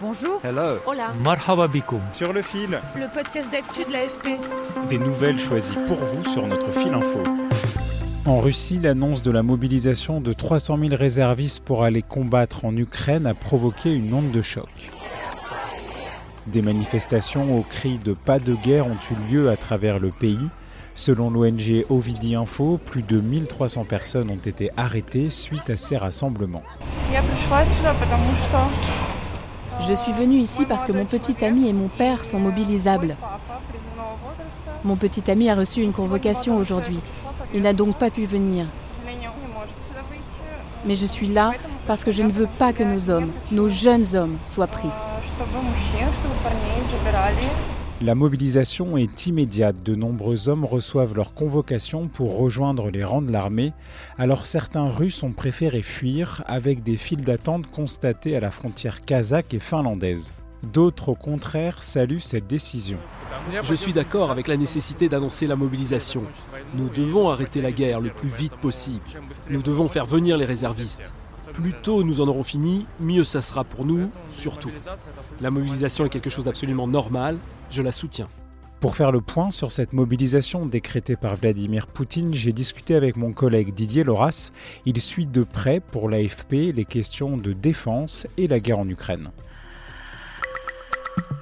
Bonjour. Hello. Hola. Marhaba bikoum. Sur le fil. Le podcast d'actu de l'AFP. Des nouvelles choisies pour vous sur notre fil info. En Russie, l'annonce de la mobilisation de 300 000 réservistes pour aller combattre en Ukraine a provoqué une onde de choc. Des manifestations au cri de pas de guerre ont eu lieu à travers le pays. Selon l'ONG Ovidi Info, plus de 1300 personnes ont été arrêtées suite à ces rassemblements. Je suis venue ici parce que mon petit ami et mon père sont mobilisables. Mon petit ami a reçu une convocation aujourd'hui. Il n'a donc pas pu venir. Mais je suis là parce que je ne veux pas que nos hommes, nos jeunes hommes, soient pris. La mobilisation est immédiate. De nombreux hommes reçoivent leur convocation pour rejoindre les rangs de l'armée. Alors certains Russes ont préféré fuir avec des files d'attente constatées à la frontière kazakh et finlandaise. D'autres, au contraire, saluent cette décision. Je suis d'accord avec la nécessité d'annoncer la mobilisation. Nous devons arrêter la guerre le plus vite possible. Nous devons faire venir les réservistes. Plus tôt nous en aurons fini, mieux ça sera pour nous, surtout. La mobilisation est quelque chose d'absolument normal, je la soutiens. Pour faire le point sur cette mobilisation décrétée par Vladimir Poutine, j'ai discuté avec mon collègue Didier Loras. Il suit de près pour l'AFP les questions de défense et la guerre en Ukraine.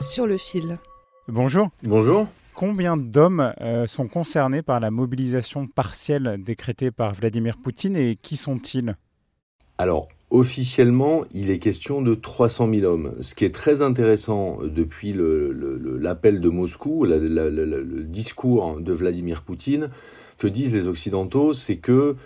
Sur le fil. Bonjour. Bonjour. Combien d'hommes euh, sont concernés par la mobilisation partielle décrétée par Vladimir Poutine et qui sont-ils? Alors, officiellement, il est question de 300 000 hommes. Ce qui est très intéressant depuis l'appel de Moscou, le discours de Vladimir Poutine, que disent les Occidentaux, c'est que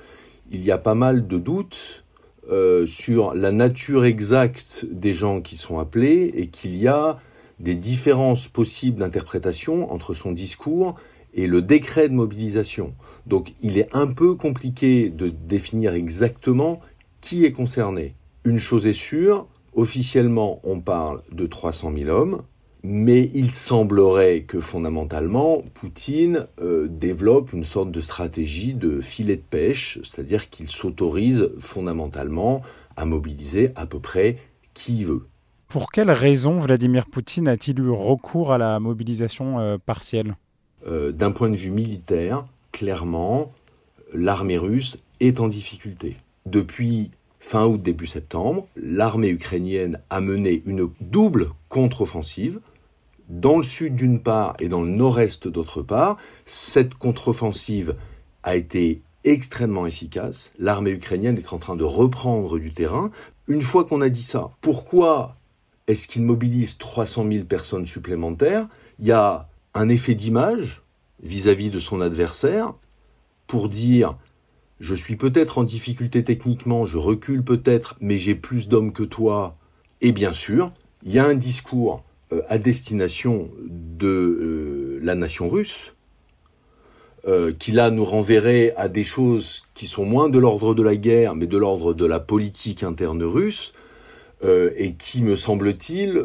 il y a pas mal de doutes euh, sur la nature exacte des gens qui sont appelés et qu'il y a des différences possibles d'interprétation entre son discours et le décret de mobilisation. Donc il est un peu compliqué de définir exactement qui est concerné? Une chose est sûre, officiellement on parle de 300 000 hommes, mais il semblerait que fondamentalement Poutine euh, développe une sorte de stratégie de filet de pêche, c'est-à-dire qu'il s'autorise fondamentalement à mobiliser à peu près qui il veut. Pour quelles raisons Vladimir Poutine a-t-il eu recours à la mobilisation euh, partielle? Euh, D'un point de vue militaire, clairement, l'armée russe est en difficulté. Depuis fin août, début septembre, l'armée ukrainienne a mené une double contre-offensive dans le sud d'une part et dans le nord-est d'autre part. Cette contre-offensive a été extrêmement efficace. L'armée ukrainienne est en train de reprendre du terrain. Une fois qu'on a dit ça, pourquoi est-ce qu'il mobilise 300 000 personnes supplémentaires? Il y a un effet d'image vis-à-vis de son adversaire pour dire je suis peut-être en difficulté techniquement, je recule peut-être, mais j'ai plus d'hommes que toi. Et bien sûr, il y a un discours euh, à destination de euh, la nation russe, euh, qui là nous renverrait à des choses qui sont moins de l'ordre de la guerre, mais de l'ordre de la politique interne russe, et qui, me semble-t-il,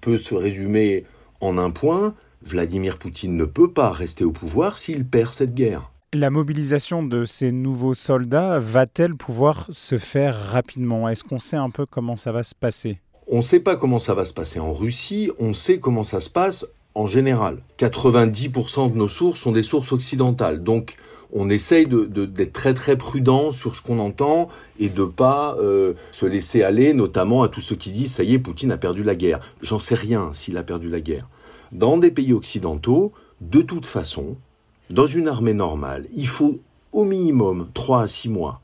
peut se résumer en un point, Vladimir Poutine ne peut pas rester au pouvoir s'il perd cette guerre. La mobilisation de ces nouveaux soldats va-t-elle pouvoir se faire rapidement? Est-ce qu'on sait un peu comment ça va se passer? On ne sait pas comment ça va se passer en Russie, on sait comment ça se passe en général. 90% de nos sources sont des sources occidentales. Donc on essaye d'être très très prudent sur ce qu'on entend et de pas euh, se laisser aller, notamment à tous ceux qui disent ça y est, Poutine a perdu la guerre. J'en sais rien s'il a perdu la guerre. Dans des pays occidentaux, de toute façon, dans une armée normale, il faut au minimum 3 à 6 mois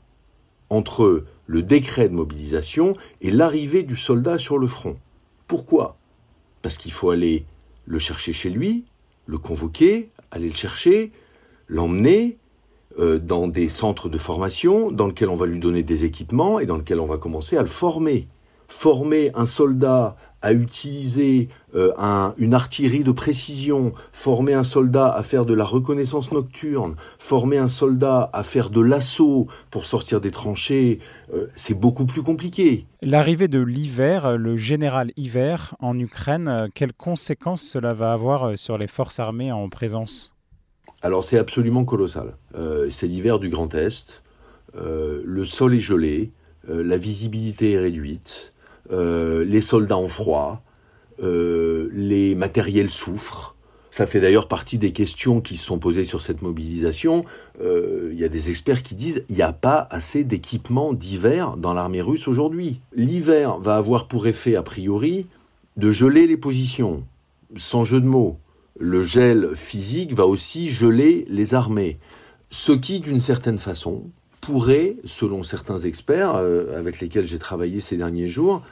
entre le décret de mobilisation et l'arrivée du soldat sur le front. Pourquoi? Parce qu'il faut aller le chercher chez lui, le convoquer, aller le chercher, l'emmener, euh, dans des centres de formation, dans lesquels on va lui donner des équipements et dans lesquels on va commencer à le former. Former un soldat à utiliser euh, une artillerie de précision, former un soldat à faire de la reconnaissance nocturne, former un soldat à faire de l'assaut pour sortir des tranchées, euh, c'est beaucoup plus compliqué. L'arrivée de l'hiver, le général hiver en Ukraine, quelles conséquences cela va avoir sur les forces armées en présence? Alors c'est absolument colossal. Euh, c'est l'hiver du Grand Est, le sol est gelé, la visibilité est réduite. Euh, les soldats ont froid, euh, les matériels souffrent. Ça fait d'ailleurs partie des questions qui se sont posées sur cette mobilisation. Euh, il y a des experts qui disent il n'y a pas assez d'équipements d'hiver dans l'armée russe aujourd'hui. L'hiver va avoir pour effet, a priori, de geler les positions, sans jeu de mots. Le gel physique va aussi geler les armées. Ce qui, d'une certaine façon, pourrait, selon certains experts euh, avec lesquels j'ai travaillé ces derniers jours,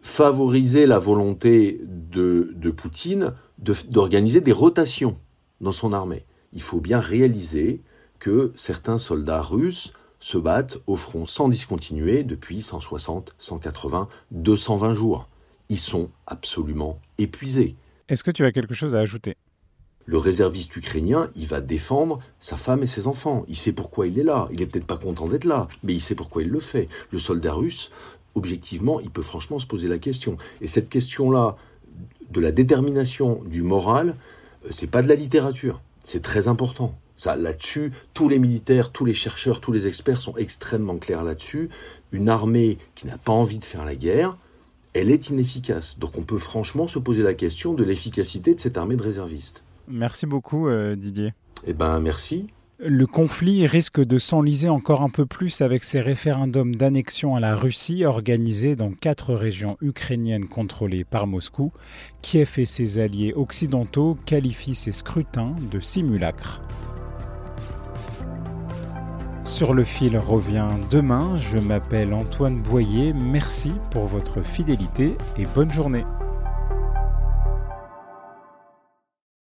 favoriser la volonté de, Poutine d'organiser des rotations dans son armée. Il faut bien réaliser que certains soldats russes se battent au front sans discontinuer depuis 160, 180, 220 jours. Ils sont absolument épuisés. Est-ce que tu as quelque chose à ajouter? Le réserviste ukrainien, il va défendre sa femme et ses enfants. Il sait pourquoi il est là. Il n'est peut-être pas content d'être là, mais il sait pourquoi il le fait. Le soldat russe, objectivement, il peut franchement se poser la question. Et cette question-là, de la détermination du moral, euh, c'est pas de la littérature. C'est très important. Là-dessus, tous les militaires, tous les chercheurs, tous les experts sont extrêmement clairs là-dessus. Une armée qui n'a pas envie de faire la guerre, elle est inefficace. Donc on peut franchement se poser la question de l'efficacité de cette armée de réservistes. Merci beaucoup euh, Didier. Eh ben merci. Le conflit risque de s'enliser encore un peu plus avec ces référendums d'annexion à la Russie organisés dans quatre régions ukrainiennes contrôlées par Moscou. Kiev et ses alliés occidentaux qualifient ces scrutins de simulacres. Sur le fil revient demain. Je m'appelle Antoine Boyer. Merci pour votre fidélité et bonne journée.